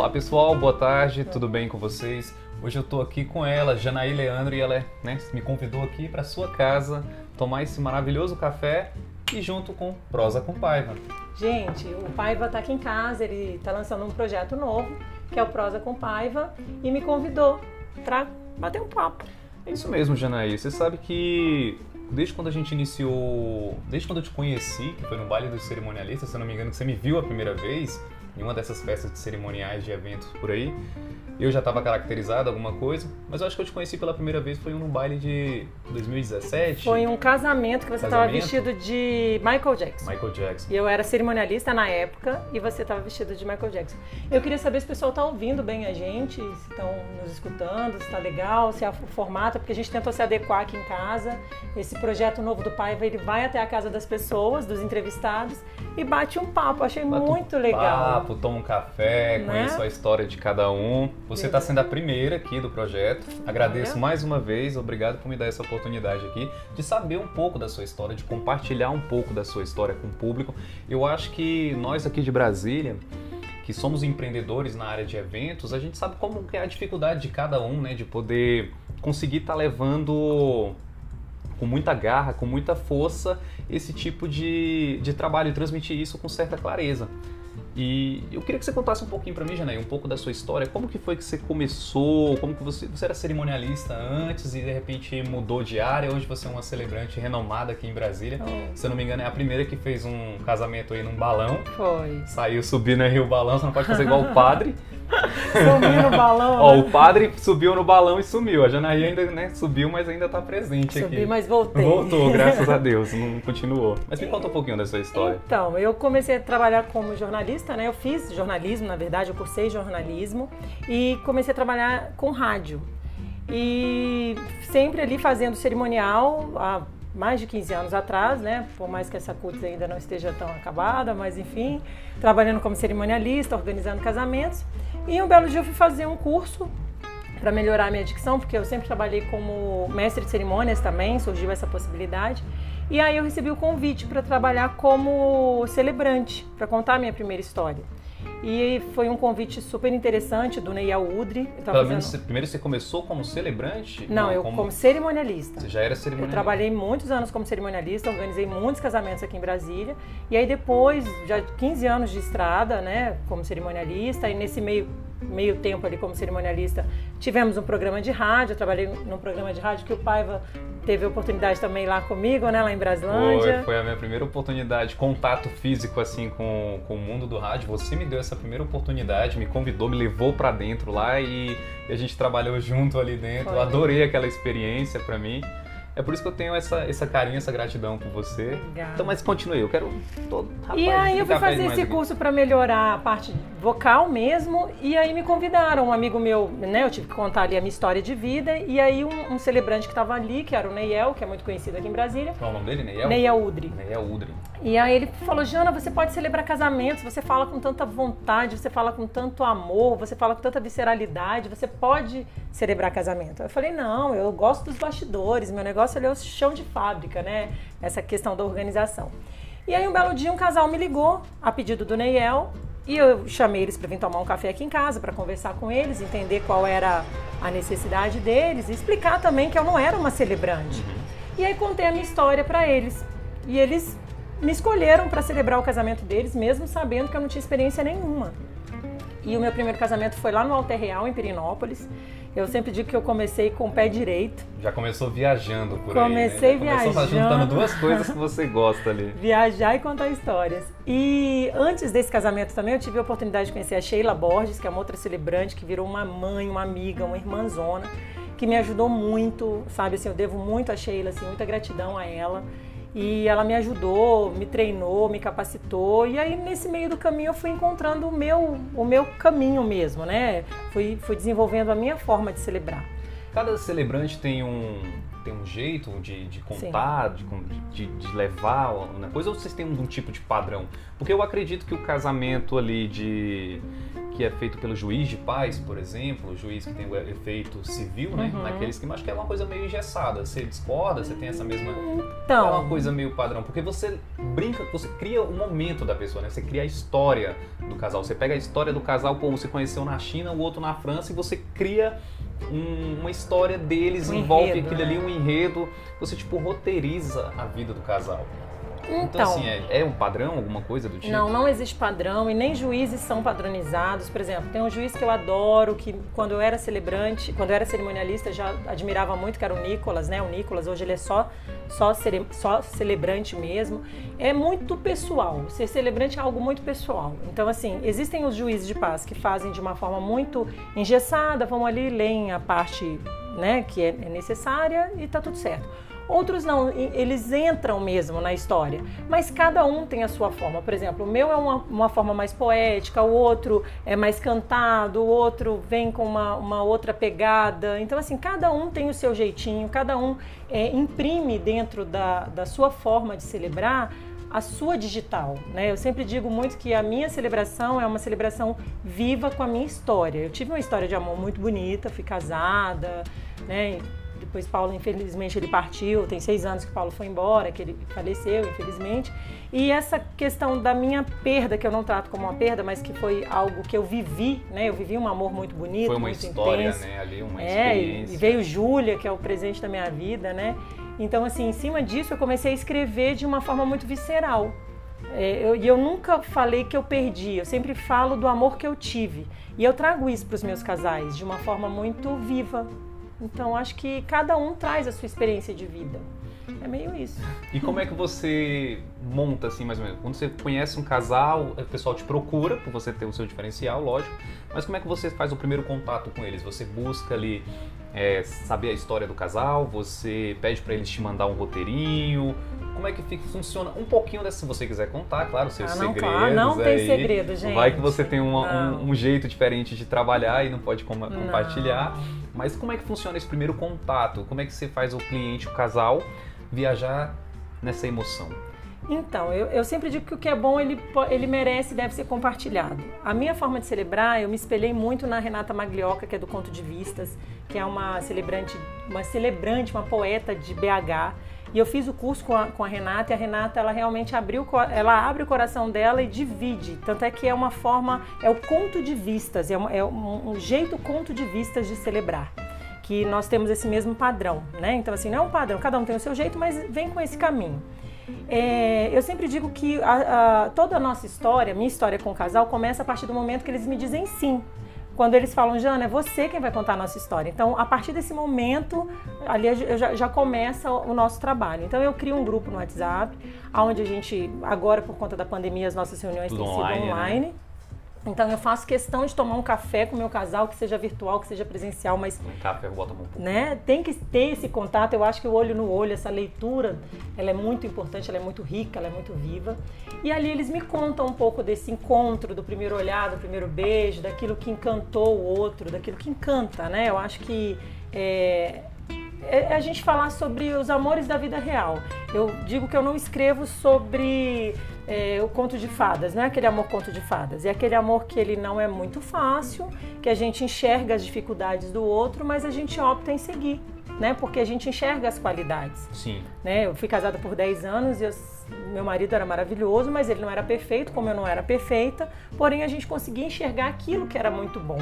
Olá pessoal, boa tarde, tudo bem com vocês? Hoje eu tô aqui com ela, Janaí Leandro, e ela é, né, me convidou aqui para sua casa tomar esse maravilhoso café e junto com Prosa com Paiva. Gente, o Paiva está aqui em casa, ele está lançando um projeto novo, que é o Prosa com Paiva, e me convidou para bater um papo. É isso mesmo, Janaí. Você sabe que desde quando a gente iniciou, desde quando eu te conheci, que foi no baile dos cerimonialistas, se eu não me engano, que você me viu a primeira vez, em uma dessas festas de cerimoniais de eventos por aí, eu já estava caracterizado alguma coisa, mas eu acho que eu te conheci pela primeira vez foi num baile de 2017. Foi um casamento que você estava vestido de Michael Jackson. Michael Jackson. E eu era cerimonialista na época e você estava vestido de Michael Jackson. Eu queria saber se o pessoal está ouvindo bem a gente, se estão nos escutando, se está legal, se é o formato, porque a gente tentou se adequar aqui em casa. Esse projeto novo do Paiva, ele vai até a casa das pessoas, dos entrevistados e bate um papo. Achei Bate muito um legal. Papo, toma um café, Né? conheço a história de cada um. Você está sendo a primeira aqui do projeto. Agradeço Olha. mais uma vez, obrigado por me dar essa oportunidade aqui de saber um pouco da sua história, de compartilhar um pouco da sua história com o público. Eu acho que nós aqui de Brasília, que somos empreendedores na área de eventos, a gente sabe como é a dificuldade de cada um, né, de poder conseguir estar levando com muita garra, com muita força, esse tipo de, de trabalho e transmitir isso com certa clareza. E eu queria que você contasse um pouquinho pra mim, Janaí, um pouco da sua história. Como que foi que você começou? Como que você, você era cerimonialista antes e de repente mudou de área? Hoje você é uma celebrante renomada aqui em Brasília. Oh. Se eu não me engano, é a primeira que fez um casamento aí num balão. Foi. Saiu subindo aí o balão, você não pode fazer igual o padre. Subiu no balão. Ó, né? o padre subiu no balão e sumiu. A Janaí ainda, né, subiu, mas ainda tá presente aqui. Subi, mas voltei. Voltou, graças a Deus, não continuou. Mas me conta um pouquinho da sua história. Então, eu comecei a trabalhar como jornalista, né? Eu fiz jornalismo, na verdade, eu cursei jornalismo e comecei a trabalhar com rádio. E sempre ali fazendo cerimonial há mais de 15 anos atrás, né? Por mais que essa CUTS ainda não esteja tão acabada, mas enfim, trabalhando como cerimonialista, organizando casamentos. E um belo dia eu fui fazer um curso para melhorar a minha dicção, porque eu sempre trabalhei como mestre de cerimônias também, surgiu essa possibilidade. E aí eu recebi o convite para trabalhar como celebrante, para contar a minha primeira história. E foi um convite super interessante do Neyel Udri. Eu Pelo fazendo- menos, primeiro você começou como celebrante? Não, eu como, cerimonialista. Você já era Eu cerimonialista? trabalhei muitos anos como cerimonialista, organizei muitos casamentos aqui em Brasília. E aí depois, já 15 anos de estrada, né, como cerimonialista, e nesse meio, meio tempo ali como cerimonialista, tivemos um programa de rádio, eu trabalhei num programa de rádio que o Paiva teve a oportunidade também lá comigo, né, lá em Foi, Braslândia. foi a minha primeira oportunidade, contato físico assim com, com o mundo do rádio. Você me deu essa primeira oportunidade, me convidou, me levou pra dentro lá e, e a gente trabalhou junto ali dentro. Foi. Adorei aquela experiência pra mim. É por isso que eu tenho essa, essa carinho, essa gratidão por você. Legal. Então, mas continue, eu quero todo rapaz, E aí eu fui fazer esse aqui. curso para melhorar a parte vocal mesmo, e aí me convidaram, um amigo meu, né, eu tive que contar ali a minha história de vida, e aí um, um celebrante que estava ali, que era o Neyel, que é muito conhecido aqui em Brasília, Qual é o nome dele? Neyel? Neyel Udri. Neyel Udri. E aí ele falou, Jana, você pode celebrar casamentos, você fala com tanta vontade, você fala com tanto amor, você fala com tanta visceralidade, você pode celebrar casamento. Eu falei, não, eu gosto dos bastidores, meu negócio é o chão de fábrica, né? Essa questão da organização. E aí um belo dia um casal me ligou, a pedido do Neyel, e eu chamei eles para vir tomar um café aqui em casa, para conversar com eles, entender qual era a necessidade deles, e explicar também que eu não era uma celebrante. E aí contei a minha história para eles. E eles me escolheram para celebrar o casamento deles, mesmo sabendo que eu não tinha experiência nenhuma. E o meu primeiro casamento foi lá no Alter Real, em Pirinópolis. Eu sempre digo que eu comecei com o pé direito. Já começou viajando por Comecei aí, né? Já Começou viajando. juntando duas coisas que você gosta ali. viajar e contar histórias. E antes desse casamento também eu tive a oportunidade de conhecer a Sheila Borges, que é uma outra celebrante que virou uma mãe, uma amiga, uma irmãzona, que me ajudou muito, sabe assim, eu devo muito a Sheila, assim, muita gratidão a ela. E ela me ajudou, me treinou, me capacitou. E aí nesse meio do caminho eu fui encontrando o meu, o meu caminho mesmo, né? Fui, fui desenvolvendo a minha forma de celebrar. Cada celebrante tem um, tem um jeito de, de contar, de, de, de levar uma coisa, ou vocês têm um, um tipo de padrão? Porque eu acredito que o casamento ali de. Que é feito pelo juiz de paz, por exemplo, o juiz que tem o efeito civil, né? Uhum. Naquele esquema, acho que é uma coisa meio engessada. Você discorda, você tem essa mesma. Então, É uma coisa meio padrão, porque você brinca, você cria o momento da pessoa, né? Você cria a história do casal. Você pega a história do casal, pô, você conheceu na China, o outro na França, e você cria um- uma história deles, Um envolve enredo, aquilo né? ali, um enredo. Você, tipo, roteiriza a vida do casal. Então, então assim, é, é um padrão, alguma coisa do tipo? Não, não existe padrão e nem juízes são padronizados. Por exemplo, tem um juiz que eu adoro, que quando eu era celebrante, quando eu era cerimonialista, já admirava muito, que era o Nicolas, né? O Nicolas, hoje ele é só, só, cere- só celebrante mesmo. É muito pessoal. Ser celebrante é algo muito pessoal. Então, assim, existem os juízes de paz que fazem de uma forma muito engessada, vão ali, leem a parte né, que é é necessária e tá tudo certo. Outros não, eles entram mesmo na história, mas cada um tem a sua forma. Por exemplo, o meu é uma, uma forma mais poética, o outro é mais cantado, o outro vem com uma, uma outra pegada. Então, assim, cada um tem o seu jeitinho, cada um é, imprime dentro da, da sua forma de celebrar a sua digital, né? Eu sempre digo muito que a minha celebração é uma celebração viva com a minha história. Eu tive uma história de amor muito bonita, fui casada, né? Depois Paulo, infelizmente, ele partiu. Tem seis anos que Paulo foi embora, que ele faleceu, infelizmente. E essa questão da minha perda, que eu não trato como uma perda, mas que foi algo que eu vivi, né? Eu vivi um amor muito bonito, Foi uma muito história, intenso. né? Ali, uma É, experiência. e veio Júlia, que é o presente da minha vida, né? Então, assim, em cima disso, eu comecei a escrever de uma forma muito visceral. É, eu- E eu, nunca falei que eu perdi, eu sempre falo do amor que eu tive. E eu trago isso para os meus casais de uma forma muito viva. Então, acho que cada um traz a sua experiência de vida. É meio isso. E como é que você monta, assim, mais ou menos? Quando você conhece um casal, o pessoal te procura, por você ter o seu diferencial, lógico. Mas como é que você faz o primeiro contato com eles? Você busca ali é, saber a história do casal? Você pede pra eles te mandar um roteirinho? Como é que fica, funciona um pouquinho dessa, se você quiser contar, claro, seus Ah, não, segredos. claro, não tem aí. segredo, gente. Vai que você tem uma- um, um jeito diferente de trabalhar e não pode com- compartilhar. Não. Mas como é que funciona esse primeiro contato? Como é que você faz o cliente, o casal, viajar nessa emoção? Então, eu, eu sempre digo que o que é bom, ele, ele merece e deve ser compartilhado. A minha forma de celebrar, eu me espelhei muito na Renata Maglioca, que é do Conto de Vistas, que é uma celebrante, uma celebrante, uma poeta de BH. E eu fiz o curso com a, com a Renata, e a Renata, ela realmente abriu, ela abre o coração dela e divide. Tanto é que é uma forma, é o conto de vistas, é, é um jeito conto de vistas de celebrar que nós temos esse mesmo padrão, né? Então, assim, não é um padrão, cada um tem o seu jeito, mas vem com esse caminho. É, eu sempre digo que a- a- toda a nossa história, minha história com o casal, começa a partir do momento que eles me dizem sim. Quando eles falam, Jana, é você quem vai contar a nossa história. Então, a partir desse momento, ali já, já começa o nosso trabalho. Então, eu crio um grupo no WhatsApp, onde a gente, agora por conta da pandemia, as nossas reuniões Tudo têm online, sido né? Então, eu faço questão de tomar um café com o meu casal, que seja virtual, que seja presencial, mas Um café bota pro né? Tem que ter esse contato. Eu acho que o olho no olho, essa leitura, ela é muito importante, ela é muito rica, ela é muito viva. E ali eles me contam um pouco desse encontro, do primeiro olhar, do primeiro beijo, daquilo que encantou o outro, daquilo que encanta, né? Eu acho que é, é a gente falar sobre os amores da vida real. Eu digo que eu não escrevo sobre é, o conto de fadas, não é aquele amor conto de fadas, é aquele amor que ele não é muito fácil, que a gente enxerga as dificuldades do outro, mas a gente opta em seguir, né? Porque a gente enxerga as qualidades. Sim. Né? Eu fui casada por 10 anos e eu- meu marido era maravilhoso, mas ele não era perfeito, como eu não era perfeita. Porém, a gente conseguia enxergar aquilo que era muito bom.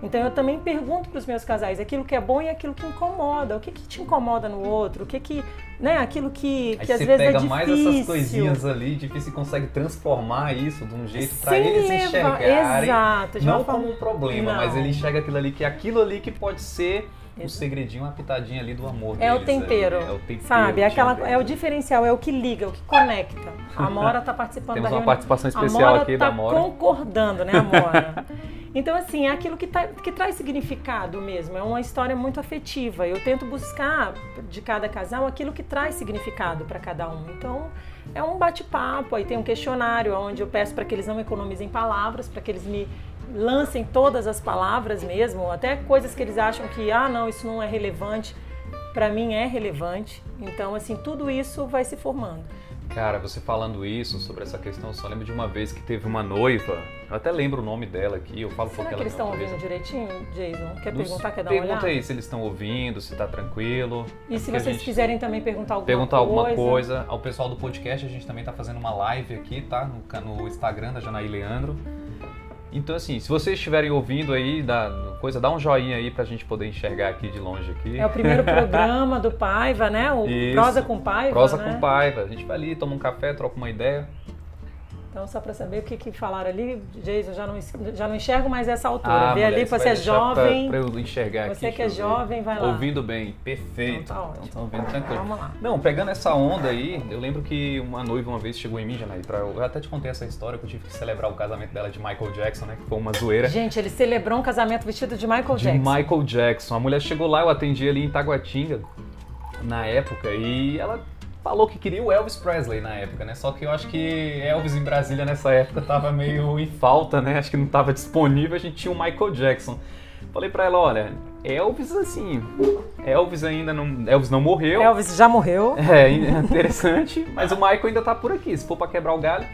Então, eu também pergunto para os meus casais aquilo que é bom e aquilo que incomoda. O que, que te incomoda no outro? O que que, né? Aquilo que, que às vezes pega é difícil. mais essas coisinhas ali, difícil e consegue transformar isso de um jeito Sem eles levar- enxergarem. Exato, Não como um problema, Não. mas ele enxerga aquilo ali que é aquilo ali que pode ser um Exato. segredinho, uma pitadinha ali do amor É o deles tempero, ali. É o tempero. sabe? É, aquela, é o diferencial, é o que liga, o que conecta. A Amora está participando Temos da uma reunião. participação especial Amora aqui tá da Amora. concordando, né, Amora? Então, assim, é aquilo que, tá- que traz significado mesmo. É uma história muito afetiva. Eu tento buscar de cada casal aquilo que traz significado para cada um. Então, é um bate-papo. Aí tem um questionário onde eu peço para que eles não economizem palavras, para que eles me lancem todas as palavras mesmo, até coisas que eles acham que, ah, não, isso não é relevante. Para mim é relevante. Então, assim, tudo isso vai se formando. Cara, você falando isso, sobre essa questão, eu só lembro de uma vez que teve uma noiva, eu até lembro o nome dela aqui, eu falo Será porque que ela eles estão ouvindo direitinho, Jason? Quer Não perguntar, quer dar uma Pergunta olhada? aí se eles estão ouvindo, se tá tranquilo. E se Porque a vocês quiserem também perguntar alguma Perguntar coisa. alguma coisa. Ao pessoal do podcast, a gente também tá fazendo uma live aqui, tá? No, no Instagram da Janaí Leandro. Então, assim, se vocês estiverem ouvindo aí, dá, coisa, dá um joinha aí pra gente poder enxergar aqui de longe aqui. É o primeiro programa do Paiva, né? O Isso. Prosa com Paiva, Prosa né? com Paiva. A gente vai ali, toma um café, troca uma ideia. Então, só para saber o que, que falaram ali, Jason, já não, já não enxergo mais essa altura. Ah, Vê ali, você é jovem. Pra eu enxergar aqui. Você que é ver. jovem, vai lá. Ouvindo bem, perfeito. Então tá ótimo. Então, ouvindo tranquilo. Vamos lá. Não, pegando essa onda aí, eu lembro que uma noiva uma vez chegou em mim, Janaí, pra, eu até te contei essa história que eu tive que celebrar o casamento dela de Michael Jackson, né? Que foi uma zoeira. Gente, ele celebrou um casamento vestido de Michael de Jackson. Michael Jackson. A mulher chegou lá, eu atendi ali em Taguatinga na época e ela falou que queria o Elvis Presley na época, né? Só que eu acho que Elvis em Brasília nessa época tava meio em falta, né? Acho que não tava disponível, a gente tinha o Michael Jackson. Falei pra ela, olha, Elvis assim, Elvis ainda não, Elvis não morreu. Elvis já morreu. É, interessante, mas o Michael ainda tá por aqui, se for pra quebrar o galho.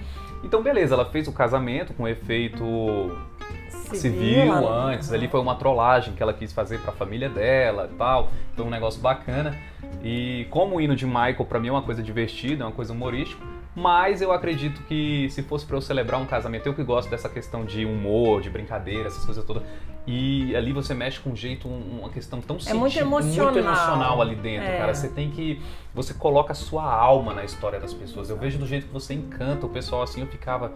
Então, beleza, ela fez o casamento com efeito civil lá no- antes. Ali foi uma trollagem que ela quis fazer pra família dela e tal. Foi um negócio bacana. E como o hino de Michael pra mim é uma coisa divertida, é uma coisa humorística. Mas eu acredito que se fosse pra eu celebrar um casamento, eu que gosto dessa questão de humor, de brincadeira, essas coisas todas. E ali você mexe com um jeito, um- uma questão tão É muito emocional. muito emocional ali dentro, É. cara. Você tem que. Você coloca a sua alma na história das pessoas. Eu vejo do jeito que você encanta o pessoal assim, eu ficava.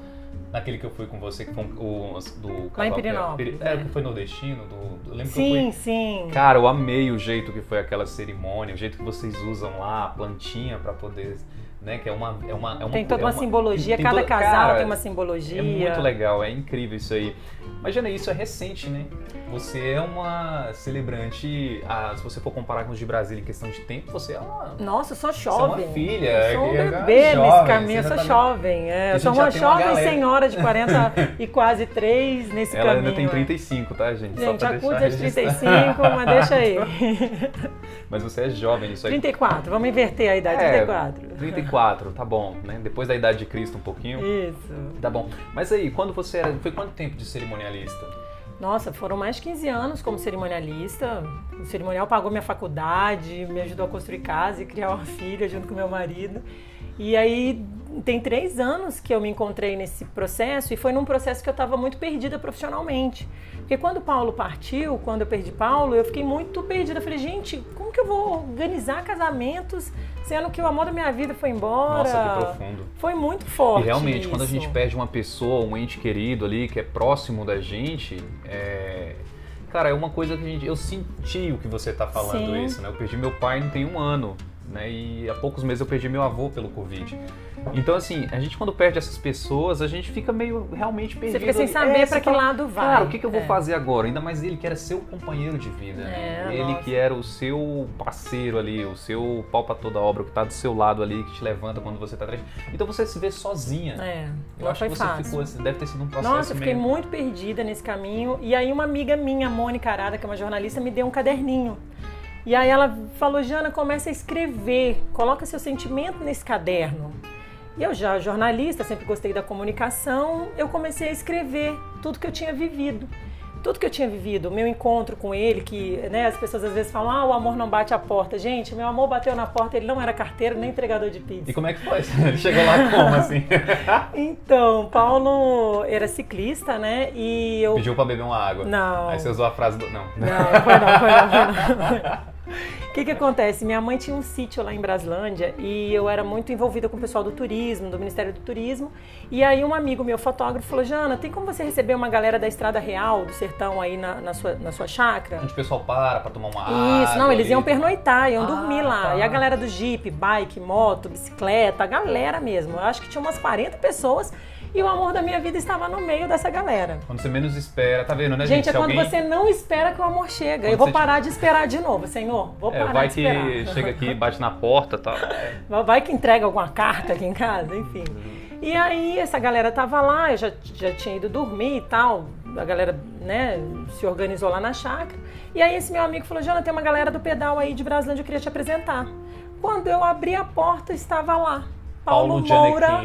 Naquele que eu fui com você, que foi o do Lá em Pirinópolis, É, né? que foi nordestino, do, do- lembro que eu Sim, fui. sim. Cara, eu amei o jeito que foi aquela cerimônia, o jeito que vocês usam lá, a plantinha pra poder. Né, que é uma, é uma, é uma Tem toda é uma simbologia, tem cada toda- casal cara, tem uma simbologia. é muito legal, é incrível isso aí. Imagina, isso é recente, né? Você é uma celebrante, ah, se você for comparar com os de Brasília em questão de tempo, você é uma... Nossa, eu sou Você é jovem. uma filha, Eu sou um é- é bebê jovem, nesse caminho, eu sou tá- jovem. É, eu sou uma tem uma jovem galera. senhora de 40 e quase 3 nesse Ela caminho. ainda tem é. 35, tá, gente? Gente, acude aos registrado. 35, mas deixa aí. Mas você é jovem nisso aí. 34, vamos inverter a idade, É, 34. 34, tá bom, né? Depois da idade de Cristo um pouquinho. Isso. Tá bom. Mas aí, quando você era. Foi quanto tempo de cerimonialista? Nossa, foram mais de 15 anos como cerimonialista. O cerimonial pagou minha faculdade, me ajudou a construir casa e criar uma filha junto com meu marido. E aí tem três anos que eu me encontrei nesse processo e foi num processo que eu estava muito perdida profissionalmente. Porque quando o Paulo partiu, quando eu perdi Paulo, eu fiquei muito perdida. Eu falei, gente, como que eu vou organizar casamentos sendo que o amor da minha vida foi embora? Nossa, que profundo. Foi muito forte. E realmente, quando a isso. gente perde uma pessoa, um ente querido ali, que é próximo da gente, é... Cara, é uma coisa que a gente. Eu senti o que você tá falando Sim. isso, né? Eu perdi meu pai não tem um ano, né? E há poucos meses eu perdi meu avô pelo Covid. Então, assim, a gente quando perde essas pessoas, a gente fica meio realmente perdido. Você fica sem saber É, você que fala, lado vai. Cara, o que, que eu vou É. fazer agora? Ainda mais ele que era seu companheiro de vida. É? Ele nossa. que era o seu parceiro ali, o seu pau pra toda obra, o que tá do seu lado ali, que te levanta quando você tá triste. Então você se vê sozinha. É, Eu não acho foi que você fácil. ficou, assim, deve ter sido um processo Nossa, eu fiquei meio... muito perdida nesse caminho. E aí uma amiga minha, Mônica Arada, que é uma jornalista, me deu um caderninho. E aí ela falou, Jana, comece a escrever, coloca seu sentimento nesse caderno. E eu já jornalista, sempre gostei da comunicação, eu comecei a escrever tudo que eu tinha vivido. Tudo que eu tinha vivido, meu encontro com ele, que né, as pessoas às vezes falam, ah, o amor não bate a porta. Gente, meu amor bateu na porta, ele não era carteiro nem entregador de pizza. E como é que foi? Ele chegou lá como, assim? Então, Paulo era ciclista, né? E eu. Pediu pra beber uma água. Não. Aí você usou a frase do... Não. Não, foi não, foi não, foi não. O que que acontece? Minha mãe tinha um sítio lá em Braslândia e eu era muito envolvida com o pessoal do turismo, do Ministério do Turismo. E aí um amigo meu, fotógrafo, falou, Jana, tem como você receber uma galera da Estrada Real, do Sertão, aí na, na sua, na sua chácara? Onde o pessoal para pra tomar uma água. Isso, não, eles ali. iam pernoitar, iam Ah, dormir lá. tá. E a galera do Jeep, bike, moto, bicicleta, a galera mesmo. Eu acho que tinha umas 40 pessoas e o amor da minha vida estava no meio dessa galera. Quando você menos espera, tá vendo, né, gente? Gente, é quando alguém... você não espera que o amor chega. Quando eu vou parar de esperar de novo, Senhor. Vou É, parar vai de que esperar. chega aqui, bate na porta e tal. Vai que entrega alguma carta aqui em casa, enfim. E aí essa galera tava lá, eu já, já tinha ido dormir e tal. A galera, né, se organizou lá na chácara. E aí esse meu amigo falou, Jana, tem uma galera do pedal aí de Brasilândia, eu queria te apresentar. Quando eu abri a porta, estava lá, Paulo, Paulo Moura.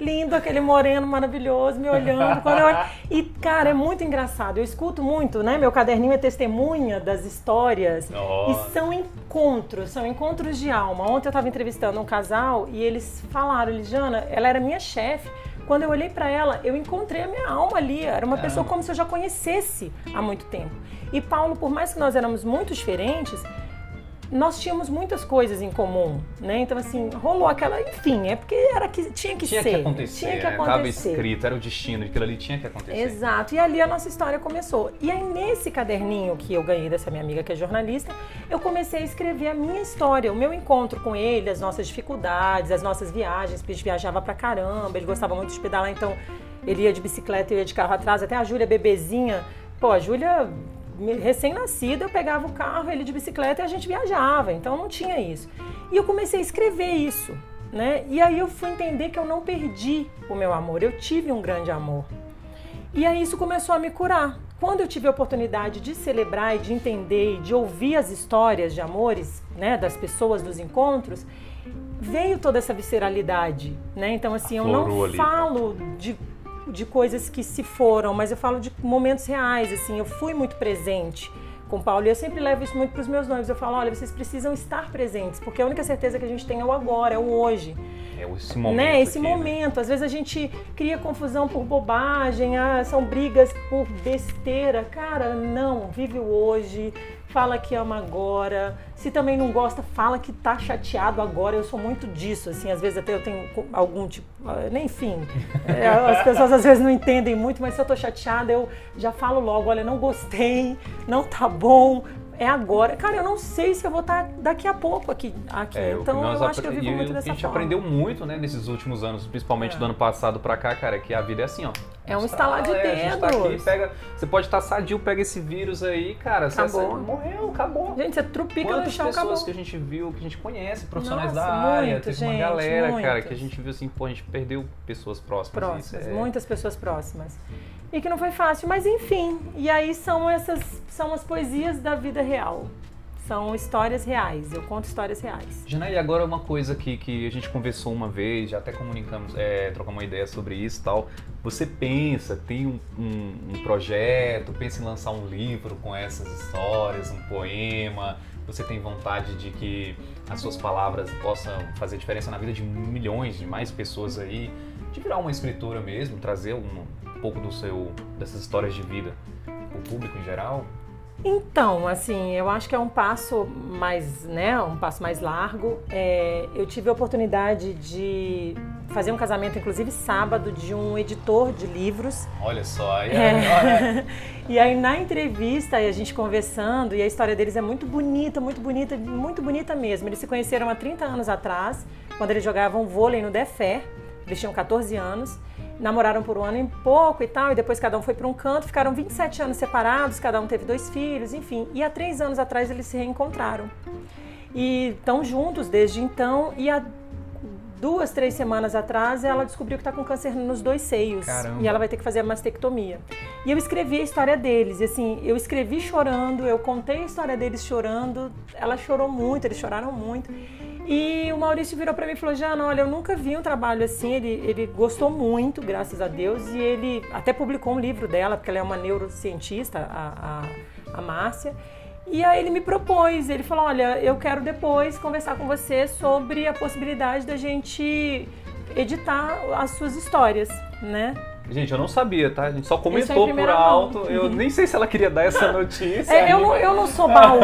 Lindo, aquele moreno maravilhoso, me olhando. Quando eu. E, cara, é muito engraçado. Eu escuto muito, né? Meu caderninho é testemunha das histórias. E são encontros, são encontros de alma. Ontem eu estava entrevistando um casal e eles falaram, Lijana, ela era minha chefe. Quando eu olhei para ela, eu encontrei a minha alma ali. Era uma pessoa como se eu já conhecesse há muito tempo. E Paulo, por mais que nós éramos muito diferentes, nós tínhamos muitas coisas em comum, né? Então, assim, rolou aquela. Enfim, é porque era que tinha que tinha ser. Que acontecer, tinha que acontecer. Estava escrito, era o destino, aquilo ali tinha que acontecer. Exato. E ali a nossa história começou. E aí, nesse caderninho que eu ganhei dessa minha amiga que é jornalista, eu comecei a escrever a minha história, o meu encontro com ele, as nossas dificuldades, as nossas viagens, porque a gente viajava pra caramba, ele gostava muito de pedalar, então ele ia de bicicleta, eu ia de carro atrás, até a Júlia bebezinha. Pô, a Júlia recém-nascido, eu pegava o carro, ele de bicicleta e a gente viajava, então não tinha isso. E eu comecei a escrever isso, né? E aí eu fui entender que eu não perdi o meu amor, eu tive um grande amor. E aí isso começou a me curar. Quando eu tive a oportunidade de celebrar e de entender e de ouvir as histórias de amores, né, das pessoas dos encontros, veio toda essa visceralidade, né? Então assim, eu não ali. falo de de coisas que se foram, mas eu falo de momentos reais, assim, eu fui muito presente com o Paulo e eu sempre levo isso muito para os meus noivos. Eu falo, olha, vocês precisam estar presentes, porque a única certeza que a gente tem é o agora, é o hoje. É esse momento. Né? Esse aqui, né? momento. Né? Às vezes a gente cria confusão por bobagem, ah, são brigas por besteira. Cara, não, vive o hoje, fala que ama agora. Se também não gosta, fala que tá chateado agora. Eu sou muito disso, assim, às vezes até eu tenho algum tipo, ah, nem enfim. É, as pessoas às vezes não entendem muito, mas se eu tô chateada, eu já falo logo, olha, não gostei, não tá bom, é agora. Cara, eu não sei se eu vou estar daqui a pouco aqui. aqui. É, então eu acho que eu vivo muito dessa forma. A gente aprendeu muito, né, nesses últimos anos, principalmente é. do ano passado pra cá, cara, que a vida é assim, ó. É um estalar de dedos. É, tá aqui, pega, você pode estar sadio, pega esse vírus aí, cara, acabou. Você, morreu, acabou. Gente, você trupica Quantas no chão, pessoas acabou. que a gente viu, que a gente conhece, profissionais Nossa, da área, muito, teve gente, uma galera, cara, que a gente viu assim, pô, a gente perdeu pessoas próximas. Próximas, é... muitas pessoas próximas e que não foi fácil, mas enfim. E aí são essas são as poesias da vida real. São histórias reais, eu conto histórias reais. Janaí, agora uma coisa que, que a gente conversou uma vez, já até comunicamos, é, trocamos uma ideia sobre isso e tal. Você pensa, tem um, um, um projeto, pensa em lançar um livro com essas histórias, um poema, você tem vontade de que as suas palavras possam fazer diferença na vida de milhões, de mais pessoas aí, de virar uma escritora mesmo, trazer um, pouco do seu dessas histórias de vida para o público em geral? Então, assim, eu acho que é um passo mais, né, um passo mais largo. É, eu tive a oportunidade de fazer um casamento, inclusive sábado, de um editor de livros. Olha só, aí, é. e aí na entrevista, a gente conversando, e a história deles é muito bonita, muito bonita, muito bonita mesmo. Eles se conheceram há 30 anos atrás, quando eles jogavam vôlei no Defé, eles tinham 14 anos namoraram por um ano e pouco e tal, e depois cada um foi para um canto, ficaram 27 anos separados, cada um teve dois filhos, enfim. E há três anos atrás eles se reencontraram. E estão juntos desde então, e há duas, três semanas atrás ela descobriu que está com câncer nos dois seios. Caramba. E ela vai ter que fazer a mastectomia. E eu escrevi a história deles, e assim, eu escrevi chorando, eu contei a história deles chorando, ela chorou muito, eles choraram muito. E o Maurício virou para mim e falou: Jana, olha, eu nunca vi um trabalho assim. Ele, ele gostou muito, graças a Deus, e ele até publicou um livro dela, porque ela é uma neurocientista, a, a, a Márcia. E aí ele me propôs, ele falou: Olha, eu quero depois conversar com você sobre a possibilidade da gente editar as suas histórias, né? Gente, eu não sabia, tá? A gente só comentou por alto. Mão. Eu nem sei se ela queria dar essa notícia. É, eu, não, eu não sou baú.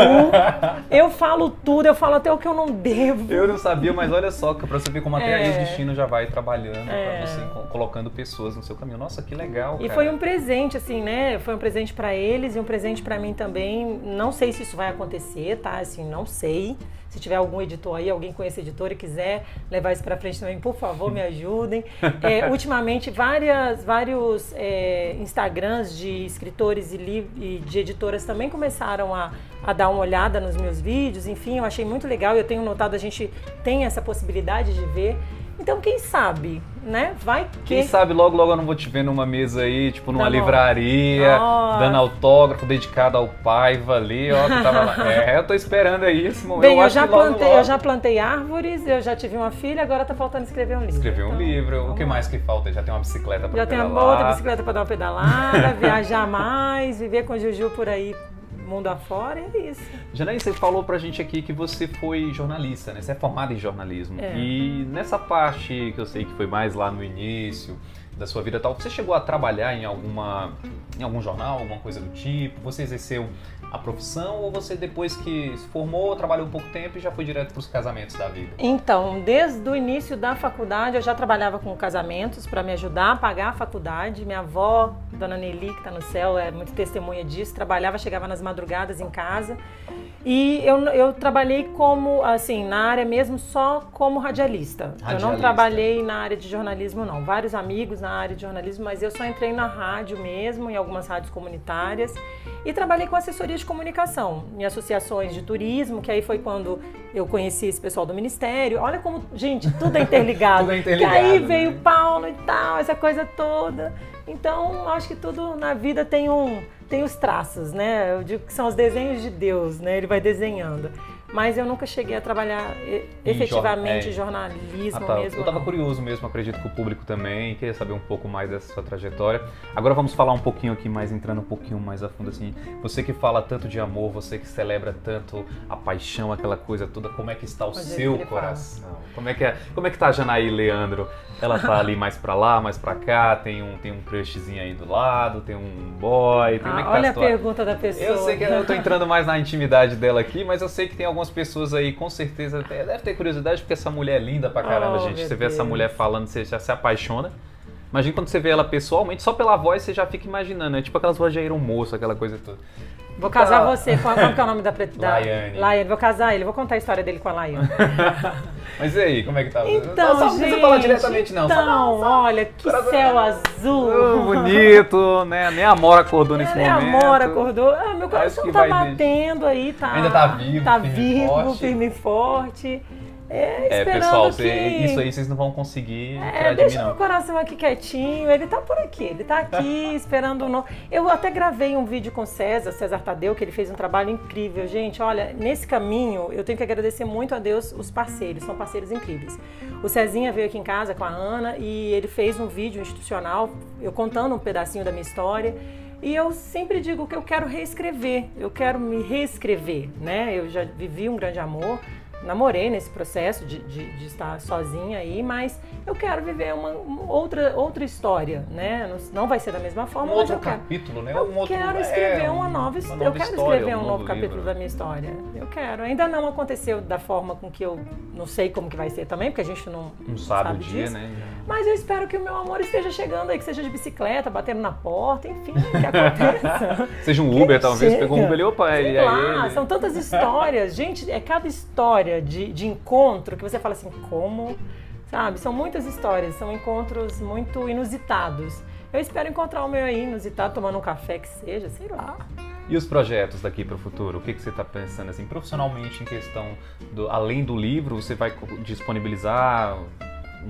eu falo tudo, eu falo até o que eu não devo. Eu não sabia, mas olha só, pra você ver como até é. aí o destino já vai trabalhando, é. pra você colocando pessoas no seu caminho. Nossa, que legal. E foi um presente, assim, né? Foi um presente para eles e um presente para mim também. Não sei se isso vai acontecer, tá? Assim, não sei. Se tiver algum editor aí, alguém conhece editor e quiser levar isso para frente também, por favor, me ajudem. É, ultimamente, várias, vários é, Instagrams de escritores e, e, de editoras também começaram a, a dar uma olhada nos meus vídeos. Enfim, eu achei muito legal. Eu tenho notado, a gente tem essa possibilidade de ver. Então, quem sabe, né? Vai que. Quem sabe logo, logo eu não vou te ver numa mesa aí, tipo numa livraria, Nossa. dando autógrafo dedicado ao Paiva ali, ó, que tava lá. É, eu tô esperando aí esse momento. Bem, eu, acho já logo, plantei, logo eu já plantei árvores, eu já tive uma filha, agora tá faltando escrever um livro. Escrever um Então, livro. O que mais que falta? Já tem uma bicicleta pra Já pedalar. uma outra bicicleta para dar uma pedalada, viajar mais, viver com Juju por aí, mundo afora, e é isso. Janaí, você falou pra gente aqui que você foi jornalista, né? Você é formada em jornalismo. É. E nessa parte que eu sei que foi mais lá no início da sua vida tal, você chegou a trabalhar em alguma em algum jornal, alguma coisa do tipo? Você exerceu a profissão ou você depois que se formou, trabalhou um pouco tempo e já foi direto pros casamentos da vida? Então, desde o início da faculdade, eu já trabalhava com casamentos para me ajudar a pagar a faculdade. Minha avó, dona Nelly, que está no céu, é muito testemunha disso, trabalhava, chegava nas madrugadas em casa. E eu, eu trabalhei como, assim, na área mesmo, só como radialista. Eu não Radialista. trabalhei na área de jornalismo, não. Vários amigos na área de jornalismo, mas eu só entrei na rádio mesmo, em algumas rádios comunitárias. E trabalhei com assessoria de comunicação, em associações de turismo, que aí foi quando eu conheci esse pessoal do ministério. Olha como, gente, tudo é interligado. Tudo é interligado, Que aí né? veio o Paulo e tal, essa coisa toda. Então, acho que tudo na vida tem um tem os traços, né? Eu digo que são os desenhos de Deus, né? Ele vai desenhando. Mas eu nunca cheguei a trabalhar e- Em efetivamente jor- é. jornalismo Ah, tá. mesmo. Eu tava não. curioso mesmo, acredito que o público também, queria saber um pouco mais dessa sua trajetória. Agora vamos falar um pouquinho aqui mais, entrando um pouquinho mais a fundo, assim. Você que fala tanto de amor, você que celebra tanto a paixão, aquela coisa toda, como é que está o jeito seu que ele fala. coração? Como é que é, como é que tá a Janaí Leandro? Ela tá ali mais pra lá, mais pra cá, tem um, tem um crushzinho aí do lado, tem um boy, tem, como é que Ah, tá olha a situação? pergunta da pessoa. Eu sei que eu tô entrando mais na intimidade dela aqui, mas eu sei que tem algumas pessoas aí, com certeza, deve ter curiosidade, porque essa mulher é linda pra caramba, Oh, gente. Você vê essa Deus. mulher falando, você já se apaixona. Imagina quando você vê ela pessoalmente, só pela voz você já fica imaginando, é tipo aquelas vozes de Moço, aquela coisa toda. Vou casar Tá. você. Qual, qual que é o nome da... pre- da Laiane. Laiane. Vou casar ele. Vou contar a história dele com a Laiane. Mas e aí, como é que tá? Então, não, só não gente, precisa falar diretamente, não. só- Então, olha, que céu azul. Oh, bonito, né? Nem a Mora acordou nesse É, momento. amor, acordou. Ah, meu coração tá batendo aí, tá. Ainda tá vivo, Tá firme vivo, forte. firme e forte. É, É, pessoal, que... você- isso aí vocês não vão conseguir É, tirar de mim, deixa não. meu coração aqui quietinho, ele tá por aqui, ele tá aqui esperando o no... Eu até gravei um vídeo com o César, César Tadeu, que ele fez um trabalho incrível. Gente, olha, nesse caminho eu tenho que agradecer muito a Deus os parceiros, são parceiros incríveis. O Cezinha veio aqui em casa com a Ana e ele fez um vídeo institucional, eu contando um pedacinho da minha história. E eu sempre digo que eu quero reescrever, eu quero me reescrever, né? Eu já vivi um grande amor, namorei nesse processo de, de, de estar sozinha aí, mas eu quero viver uma, uma outra, outra história, né? Não, não vai ser da mesma forma, Um outro eu quero. capítulo, né? Eu um outro, quero é, escrever um- uma nova uma história. Eu quero história, escrever um, novo livro. capítulo da minha história. Eu quero. Ainda não aconteceu da forma com que eu não sei como que vai ser também, porque a gente não, Não sabe o dia, disso. né? Mas eu espero que o meu amor esteja chegando aí, que seja de bicicleta, batendo na porta, enfim, que aconteça. Seja um Uber, talvez. chega. Pegou um Uber ali, opa, Sei ele é lá, ele. são tantas histórias. Gente, é cada história de, de encontro que você fala assim, como? Sabe? São muitas histórias, são encontros muito inusitados. Eu espero encontrar o meu aí inusitado, tomando um café que seja, sei lá. E os projetos daqui para o futuro? O que, que você está pensando assim, profissionalmente em questão do, além do livro, você vai disponibilizar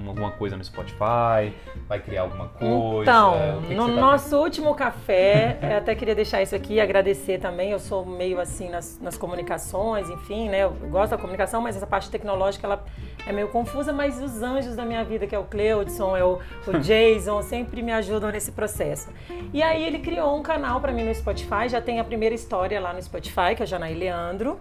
alguma coisa no Spotify? Vai criar alguma coisa? Então, O que no tá nosso último café, eu até queria deixar isso aqui agradecer também. Eu sou meio assim nas, nas comunicações, enfim, né? Eu gosto da comunicação, mas essa parte tecnológica ela é meio confusa. Mas os anjos da minha vida, que é o Cleudson, é o, o Jason, sempre me ajudam nesse processo. E aí ele criou um canal para mim no Spotify. Já tem a primeira história lá no Spotify, que é a Janaí Leandro.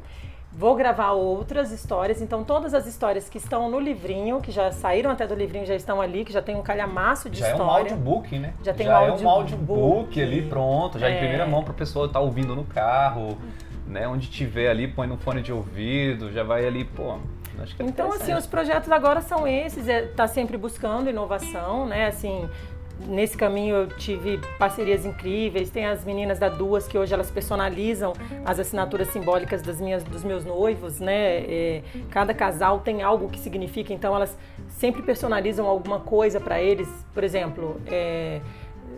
Vou gravar outras histórias, então todas as histórias que estão no livrinho, que já saíram até do livrinho, já estão ali, que já tem um calhamaço de Já é um história. audiobook, né? Já tem já um é um audiobook. audiobook ali pronto, já em É. primeira mão para o pessoal estar ouvindo no carro, né? Onde tiver ali, põe no fone de ouvido, já vai ali, pô. Acho que é Então, assim, os projetos agora são esses, é, tá sempre buscando inovação, né? Assim, nesse caminho eu tive parcerias incríveis, tem as meninas da Duas que hoje elas personalizam as assinaturas simbólicas das minhas, dos meus noivos, né? É, cada casal tem algo que significa, então elas sempre personalizam alguma coisa para eles. Por exemplo, é,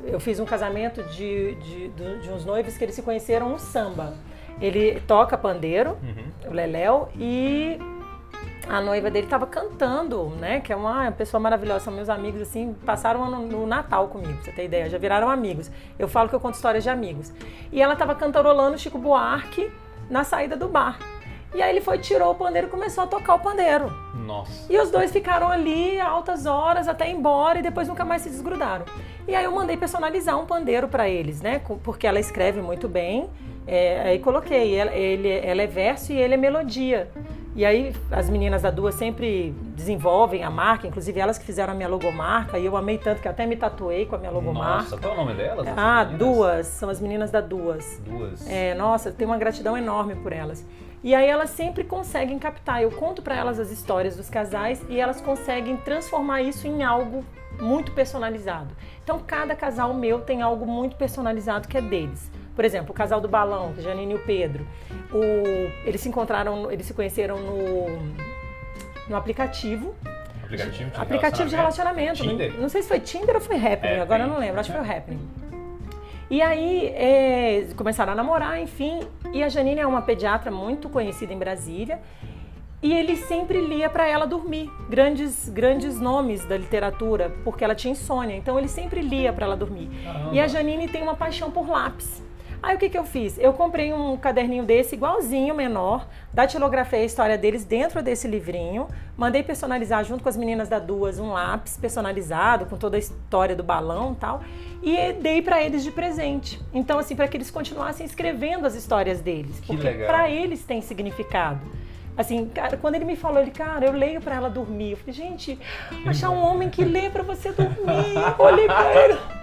eu fiz um casamento de, de, de- de uns noivos que eles se conheceram no samba. Ele toca pandeiro, Uhum. o Leléu, e a noiva dele estava cantando, né? Que é uma pessoa maravilhosa, são meus amigos, assim, passaram no, no Natal comigo, pra você ter ideia, já viraram amigos. Eu falo que eu conto histórias de amigos. E ela estava cantarolando Chico Buarque na saída do bar. E aí ele foi, tirou o pandeiro e começou a tocar o pandeiro. Nossa. E os dois ficaram ali altas horas até ir embora e depois nunca mais se desgrudaram. E aí eu mandei personalizar um pandeiro para eles, né? Porque ela escreve muito bem. É, aí coloquei, ela, ele, ela é verso e ele é melodia. E aí as meninas da Duas sempre desenvolvem a marca, inclusive elas que fizeram a minha logomarca, e eu amei tanto que até me tatuei com a minha logomarca. Nossa, qual é o nome delas? Ah, Duas, são as meninas da Duas. Duas. É, nossa, tenho uma gratidão enorme por elas. E aí elas sempre conseguem captar. Eu conto para elas as histórias dos casais e elas conseguem transformar isso em algo muito personalizado. Então cada casal meu tem algo muito personalizado que é deles. Por exemplo, o casal do balão, Janine e o Pedro. O, eles se encontraram, eles se conheceram no, no aplicativo. Aplicativo de aplicativo de relacionamento. Não, não sei se foi Tinder ou foi Happening, Happening. agora eu não lembro, acho que foi o Happening. E aí é, começaram a namorar, enfim. E a Janine é uma pediatra muito conhecida em Brasília. E ele sempre lia para ela dormir grandes grandes nomes da literatura, porque ela tinha insônia. Então ele sempre lia para ela dormir. Caramba. E a Janine tem uma paixão por lápis. Aí o que, que eu fiz? Eu comprei um caderninho desse, igualzinho, menor, datilografei a história deles dentro desse livrinho, mandei personalizar junto com as meninas da Duas um lápis personalizado, com toda a história do balão e tal, e dei para eles de presente. Então, assim, para que eles continuassem escrevendo as histórias deles, Que porque para eles tem significado. Assim, cara, quando ele me falou, ele, cara, eu leio para ela dormir. Eu falei, gente, achar um homem que lê para você dormir. Eu olhei para ele.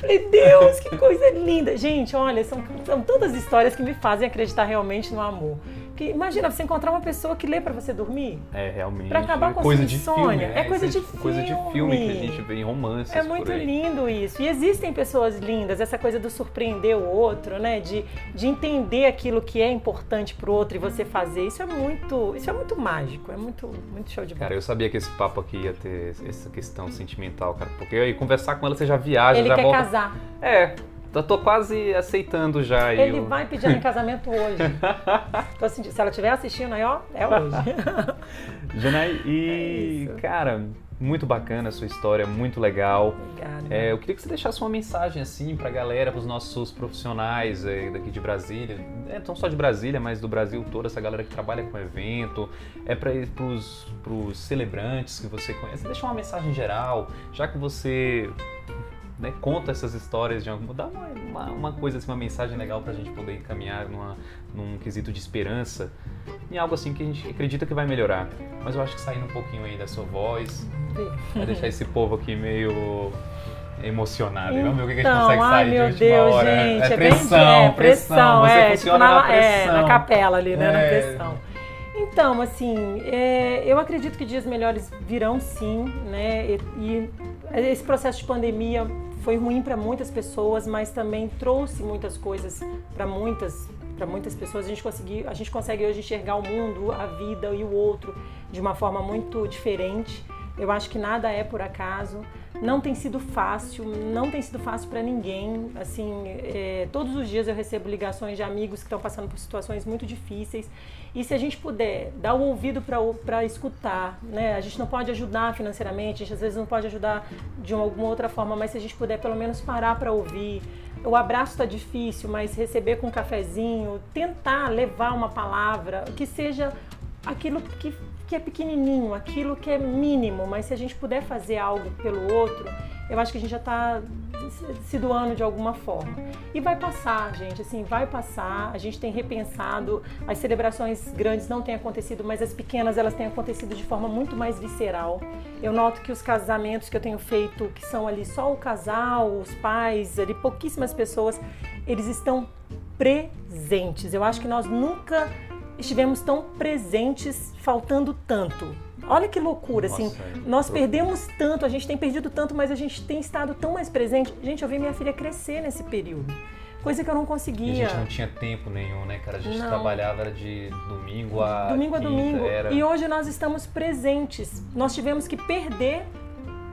Falei, Deus, que coisa linda. Gente, olha, são, são histórias que me fazem acreditar realmente no amor. Porque imagina você encontrar uma pessoa que lê para você dormir. É, realmente. Pra acabar com a coisa sua de insônia. filme, né? É coisa de Isso Coisa de filme que a filme. gente vê em romances É por muito aí. lindo isso. E existem pessoas lindas, essa coisa do surpreender o outro, né? De, de entender aquilo que é importante pro outro e você fazer. Isso é muito, isso é muito mágico, é muito, muito show de bola. Cara, eu sabia que esse papo aqui ia ter essa questão sentimental, cara. Porque aí conversar com ela você já viaja, Ele já quer volta. Casar. É, eu tô quase aceitando já. Ele o- vai pedir em casamento hoje. Tô sentindo- se ela estiver assistindo aí, ó, é hoje. Janai, É e isso. cara, muito bacana a sua história, muito legal. Obrigada. É, eu queria que você deixasse uma mensagem assim pra galera, pros nossos profissionais é, daqui de Brasília, é, não só de Brasília, mas do Brasil todo, essa galera que trabalha com evento, é para pros celebrantes que você conhece, deixa uma mensagem geral, já que você né, conta essas histórias de algum, dá uma, uma, uma coisa assim, uma mensagem legal pra gente poder encaminhar numa, num quesito de esperança, em algo assim que a gente acredita que vai melhorar. Mas eu acho que saindo um pouquinho aí da sua voz, Vai deixar esse povo aqui meio emocionado. Vamos ver o que a gente Então, consegue ai sair meu de última Deus, hora. gente, é é pressão, bem, é, pressão. Você é, tipo na, na pressão. É, na capela ali, né, na É. pressão. Então, assim, é, eu acredito que dias melhores virão sim, né? E, e esse processo de pandemia foi ruim para muitas pessoas, mas também trouxe muitas coisas para muitas para muitas pessoas. A gente conseguiu, a gente consegue hoje enxergar o mundo, a vida e o outro de uma forma muito diferente. Eu acho que nada é por acaso. Não tem sido fácil, não tem sido fácil para ninguém. Assim, é, todos os dias eu recebo ligações de amigos que estão passando por situações muito difíceis. E se a gente puder dar o ouvido para escutar, né? A gente não pode ajudar financeiramente, a gente às vezes não pode ajudar de uma, alguma outra forma, mas se a gente puder pelo menos parar para ouvir. O abraço está difícil, mas receber com um cafezinho, tentar levar uma palavra que seja aquilo que, que é pequenininho, aquilo que é mínimo, mas se a gente puder fazer algo pelo outro, eu acho que a gente já está se doando de alguma forma. E vai passar, gente, assim, vai passar. A gente tem repensado, as celebrações grandes não têm acontecido, mas as pequenas elas têm acontecido de forma muito mais visceral. Eu noto que os casamentos que eu tenho feito, que são ali só o casal, os pais, ali pouquíssimas pessoas, eles estão presentes. Eu acho que nós nunca estivemos tão presentes, faltando tanto. Olha que loucura, Nossa, assim. é Nós perdemos tanto, a gente tem perdido tanto, mas a gente tem estado tão mais presente. Gente, eu vi minha filha crescer nesse período. Coisa que eu não E a conseguia. gente não tinha tempo nenhum, né, cara? A gente Não. trabalhava era de domingo a domingo a quinta, domingo. Era... E hoje nós estamos presentes. Nós tivemos que perder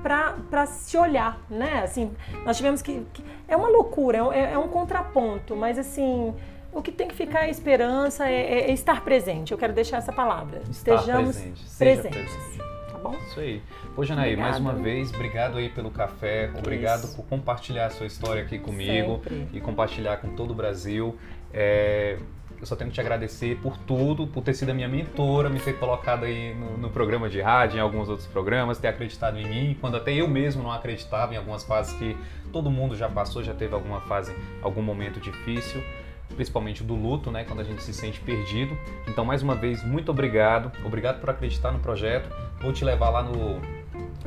para se olhar, né? Assim, nós tivemos que, que- é uma loucura, é, é um contraponto, mas assim, o que tem que ficar é esperança, é, é, estar presente. Eu quero deixar essa palavra. Estar Estejamos presente. Presentes. presente. Tá bom? Isso aí. Pô, Janaí, mais uma vez, obrigado aí pelo café, obrigado Isso. por compartilhar a sua história aqui comigo Sempre. e compartilhar com todo o Brasil. É, eu só tenho que te agradecer por tudo, por ter sido a minha mentora, me ter colocado aí no, no programa de rádio, em alguns outros programas, ter acreditado em mim, quando até eu mesmo não acreditava em algumas fases que todo mundo já passou, já teve alguma fase, algum momento difícil principalmente do luto, né, quando a gente se sente perdido. Então, mais uma vez, muito obrigado. Obrigado por acreditar no projeto. Vou te levar lá no,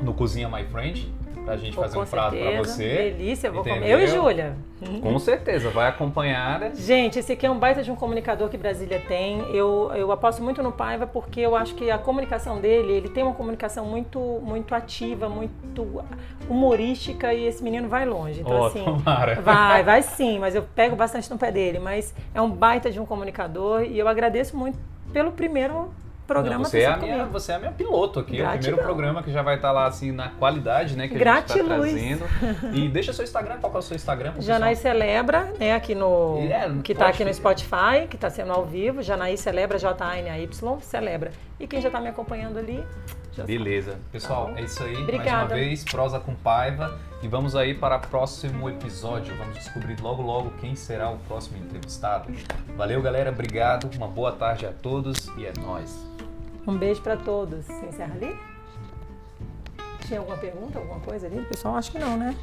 no Cozinha My Friend pra gente fazer um prato pra você. Delícia, vou comer. Entendeu? Eu e Júlia. Com certeza, vai acompanhada. Gente, esse aqui é um baita de um comunicador que Brasília tem. Eu, eu aposto muito no Paiva porque eu acho que a comunicação dele, ele tem uma comunicação muito, muito ativa, muito humorística e esse menino vai longe. Então, Ó, assim. tomara. Vai, vai sim, mas eu pego bastante no pé dele. Mas é um baita de um comunicador e eu agradeço muito pelo primeiro programa Não, você, é a minha, você é a minha piloto aqui. É o Gratidão. primeiro programa que já vai estar lá assim na qualidade, né? Que a gente tá Gratiluz. trazendo. E deixa seu Instagram, qual é o seu Instagram? Janaí? Celebra, né, aqui no. É, que tá pode aqui no. Spotify, que tá sendo ao vivo. Janaí Celebra, J-A-N-A-Y, Celebra. E quem já tá me acompanhando ali, já sabe. Beleza. Pessoal, Tá é isso aí. Mais uma Obrigada. vez, prosa com Paiva. E vamos aí para o próximo episódio. Vamos descobrir logo, logo quem será o próximo entrevistado. Valeu, galera. Obrigado. Uma boa tarde a todos e é nóis. Um beijo pra todos. Encerra ali? Tinha alguma pergunta, alguma coisa ali? Pessoal, acho que não, né?